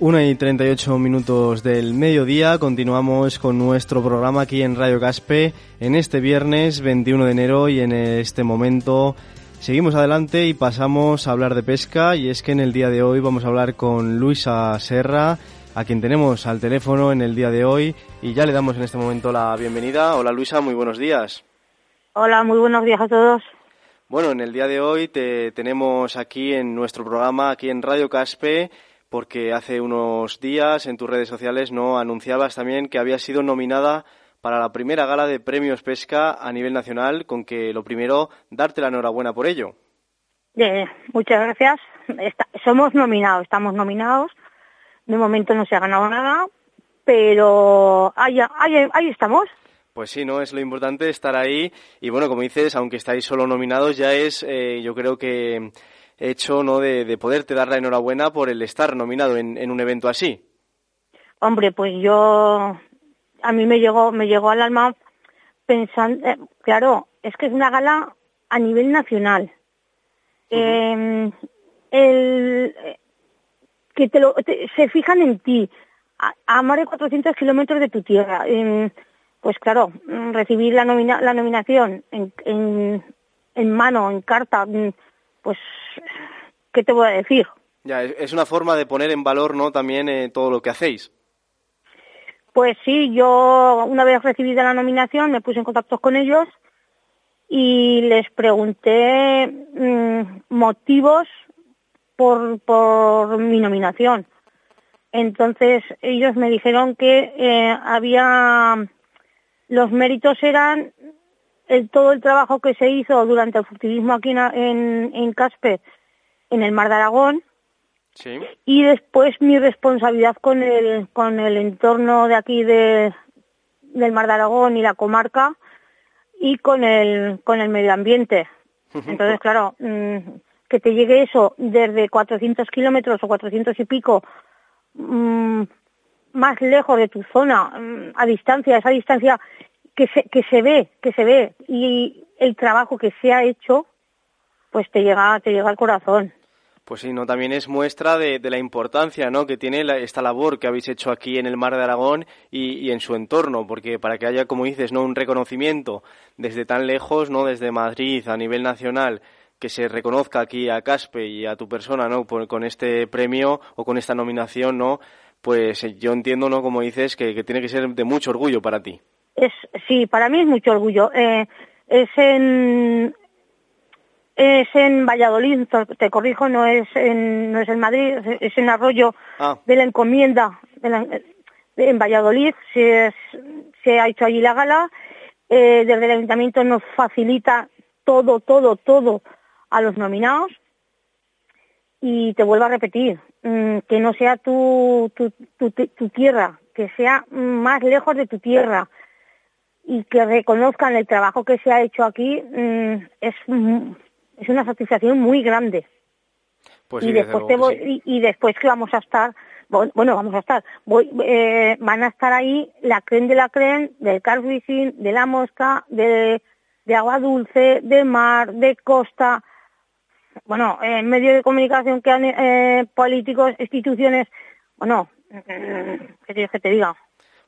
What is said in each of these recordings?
Una y 38 minutos del mediodía, continuamos con nuestro programa aquí en Radio Caspe en este viernes 21 de enero y en este momento seguimos adelante y pasamos a hablar de pesca y es que en el día de hoy vamos a hablar con Luisa Serra, a quien tenemos al teléfono en el día de hoy y ya le damos en este momento la bienvenida. Hola Luisa, muy buenos días. Hola, muy buenos días a todos. Bueno, en el día de hoy te tenemos aquí en nuestro programa, aquí en Radio Caspe, porque hace unos días en tus redes sociales no anunciabas también que había sido nominada para la primera gala de premios pesca a nivel nacional, con que lo primero, darte la enhorabuena por ello. muchas gracias. somos nominados, estamos nominados. De momento no se ha ganado nada, pero ahí, ahí estamos. Pues sí, no es lo importante estar ahí y bueno, como dices, aunque estáis solo nominados, ya es, eh, yo creo que hecho ¿no? de, poderte dar la enhorabuena por el estar nominado en, un evento así. Hombre, pues yo a mí me llegó me llegó al alma pensando, eh, claro, es que es una gala a nivel nacional. Em, el, que te lo, se fijan en ti a, más de 400 kilómetros de tu tierra. Em, pues claro, recibir la, la nominación en, en, en mano, en carta, pues, ¿qué te voy a decir? Ya, es una forma de poner en valor, ¿no? También eh, todo lo que hacéis. Pues sí, yo una vez recibida la nominación me puse en contacto con ellos y les pregunté mm, motivos por, por mi nominación. Entonces ellos me dijeron que eh, había los méritos eran todo el trabajo que se hizo durante el furtivismo aquí en, en, Caspe, en el Mar de Aragón, y después mi responsabilidad con el, con el entorno de aquí de, del Mar de Aragón y la comarca y con el, con el medio ambiente. Entonces, claro, mm, que te llegue eso desde 400 kilómetros o 400 y pico mm, más lejos de tu zona, mm, a distancia, esa distancia que se, que se ve, que se ve, y el trabajo que se ha hecho, pues te llega, te llega al corazón. Pues sí, ¿no? También es muestra de, la importancia ¿no? que tiene esta labor que habéis hecho aquí en el Mar de Aragón y, en su entorno, porque para que haya, como dices, ¿no? un reconocimiento desde tan lejos, no desde Madrid a nivel nacional, que se reconozca aquí a Caspe y a tu persona ¿no? con este premio o con esta nominación, ¿no? pues yo entiendo, ¿no? como dices, que tiene que ser de mucho orgullo para ti. Es, sí, para mí es mucho orgullo. Eh, es en es en Valladolid, te corrijo, no es en, no es en Madrid, es en Arroyo ah. de la Encomienda, en Valladolid, se, se, ha hecho allí la gala, eh, desde el Ayuntamiento nos facilita todo, todo, todo a los nominados y te vuelvo a repetir, mm, que no sea tu, tu, tu tierra, que sea más lejos de tu tierra, y que reconozcan el trabajo que se ha hecho aquí mm, es, es una satisfacción muy grande. Pues y después y, después que vamos a estar bueno vamos a estar voy, eh, van a estar ahí la creen de la creen del car de la mosca de, de agua dulce de mar de costa. Bueno en medios de comunicación que han eh, políticos instituciones bueno qué quieres que te diga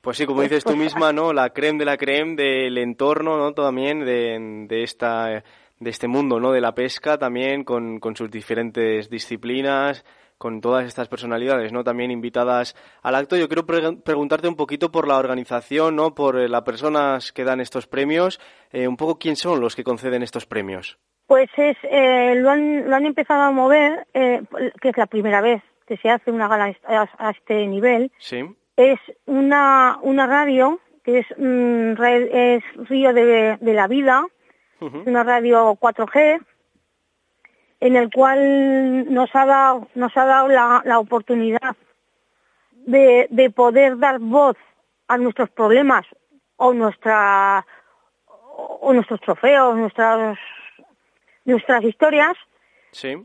pues sí, como dices tú misma, ¿no? La creme de la creme del entorno, ¿no? También de, de esta de este mundo, ¿no? De la pesca también con, con sus diferentes disciplinas, con todas estas personalidades, ¿no? También invitadas al acto. Yo quiero preguntarte un poquito por la organización, ¿no? Por eh, las personas que dan estos premios, eh, un poco quién son los que conceden estos premios. Pues es, eh, lo, han, lo han empezado a mover, que es la primera vez que se hace una gala a, este nivel. Sí. Es una, una radio, que es, mm, es Río de, la Vida, una radio 4G, en el cual nos ha dado, nos ha dado la, oportunidad de, de, poder dar voz a nuestros problemas o nuestra o nuestros trofeos, nuestras nuestras historias.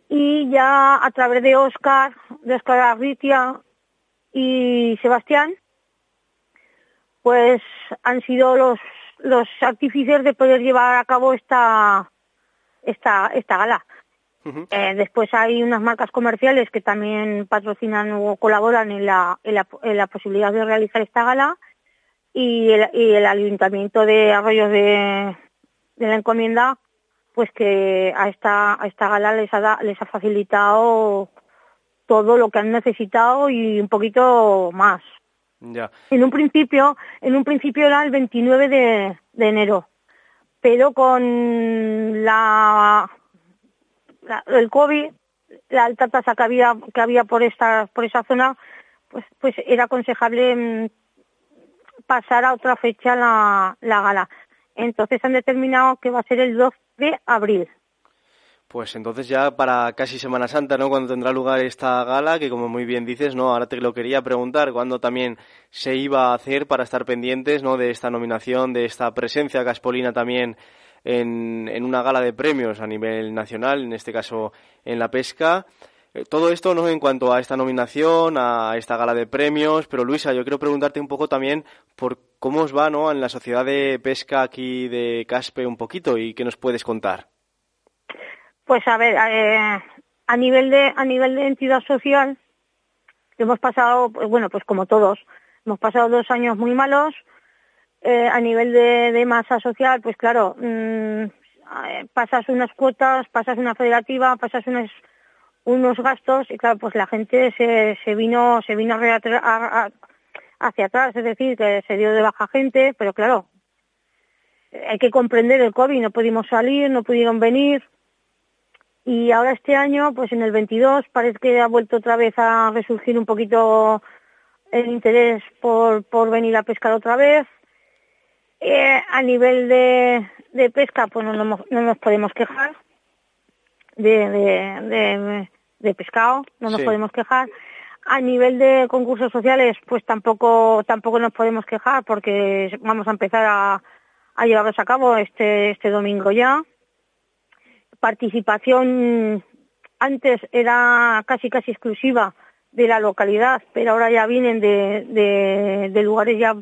Y ya a través de Oscar, de Oscar Arritia y Sebastián, pues han sido los los artífices de poder llevar a cabo esta esta esta gala. Eh, después hay unas marcas comerciales que también patrocinan o colaboran en la, en la, posibilidad de realizar esta gala y el, y el Ayuntamiento de Arroyos de, de, la Encomienda pues que a esta, a esta gala les ha, les ha facilitado todo lo que han necesitado y un poquito más. Ya. En un principio, en un principio era el 29 de, de enero, pero con la el COVID, la alta tasa que había, que había por esta, por esa zona, pues, pues era aconsejable mm, pasar a otra fecha la, la gala. Entonces han determinado que va a ser el 2 de abril. Pues entonces ya para casi Semana Santa, ¿no? Cuando tendrá lugar esta gala, que como muy bien dices, ¿no? Ahora te lo quería preguntar, ¿cuándo también se iba a hacer para estar pendientes, ¿no? De esta nominación, de esta presencia caspolina también en, en una gala de premios a nivel nacional, en este caso en la pesca. Eh, todo esto no en cuanto a esta nominación, a esta gala de premios, pero Luisa, yo quiero preguntarte un poco también por cómo os va ¿no? en la sociedad de pesca aquí de Caspe un poquito y qué nos puedes contar. Pues a ver, eh, a nivel de a nivel de entidad social hemos pasado, pues, bueno, pues como todos, hemos pasado dos años muy malos, eh, a nivel de, masa social, pues claro, mm, eh, pasas unas cuotas, pasas una federativa, pasas unos, unos gastos y claro, pues la gente se, se vino, se vino hacia atrás, es decir, que se dio de baja gente, pero claro, hay que comprender el COVID, no pudimos salir, no pudieron venir. Y ahora este año, pues en el 22, parece que ha vuelto otra vez a resurgir un poquito el interés por, por venir a pescar otra vez. Eh, a nivel de, de pesca, pues no, no, nos podemos quejar de, de, de, pescado, no nos podemos quejar. A nivel de concursos sociales, pues tampoco tampoco nos podemos quejar porque vamos a empezar a, a llevarlos a cabo este este domingo ya. Participación antes era casi casi exclusiva de la localidad, pero ahora ya vienen de, de, de lugares ya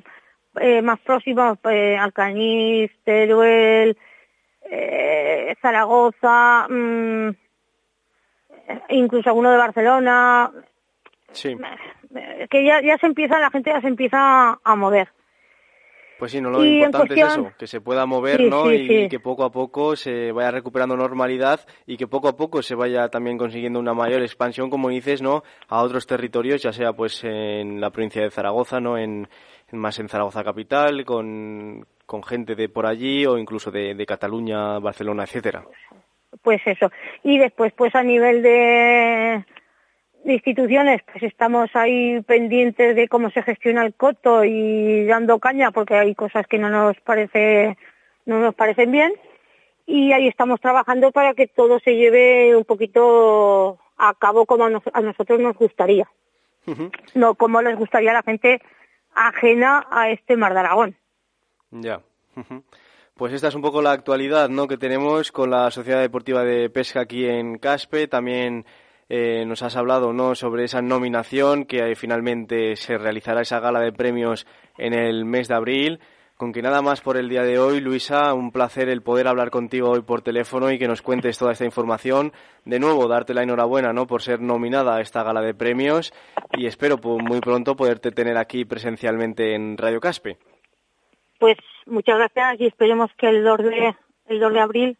eh, más próximos, eh, Alcañiz, Teruel, eh, Zaragoza, mm, incluso alguno de Barcelona. Sí. Que ya, ya se empieza, la gente ya se empieza a mover. Pues sí, no lo importante es eso, que se pueda mover, ¿no? y que poco a poco se vaya recuperando normalidad y que poco a poco se vaya también consiguiendo una mayor expansión, como dices, ¿no? A otros territorios, ya sea pues en la provincia de Zaragoza, ¿no? En, más en Zaragoza capital, con, con gente de por allí o incluso de, de Cataluña, Barcelona, etcétera. Pues eso. Y después, pues a nivel de instituciones, pues estamos ahí pendientes de cómo se gestiona el coto y dando caña porque hay cosas que no nos parece, no nos parecen bien. Y ahí estamos trabajando para que todo se lleve un poquito a cabo como a, nosotros nos gustaría. No como les gustaría a la gente ajena a este Mar de Aragón. Ya. Pues esta es un poco la actualidad ¿no? que tenemos con la Sociedad Deportiva de Pesca aquí en Caspe. También eh, nos has hablado ¿no? sobre esa nominación que finalmente se realizará esa gala de premios en el mes de abril. Con que nada más por el día de hoy, Luisa, un placer el poder hablar contigo hoy por teléfono y que nos cuentes toda esta información. De nuevo, darte la enhorabuena ¿no? por ser nominada a esta gala de premios y espero muy pronto poderte tener aquí presencialmente en Radio Caspe. Pues muchas gracias y esperemos que el 2 de, el 2 de abril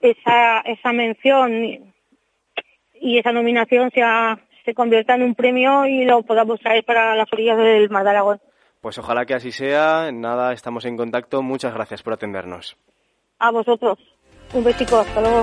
esa, esa mención y esa nominación sea, se convierta en un premio y lo podamos traer para las orillas del Mar de Aragón. Pues ojalá que así sea. Nada, estamos en contacto. Muchas gracias por atendernos. A vosotros. Un besico. Hasta luego.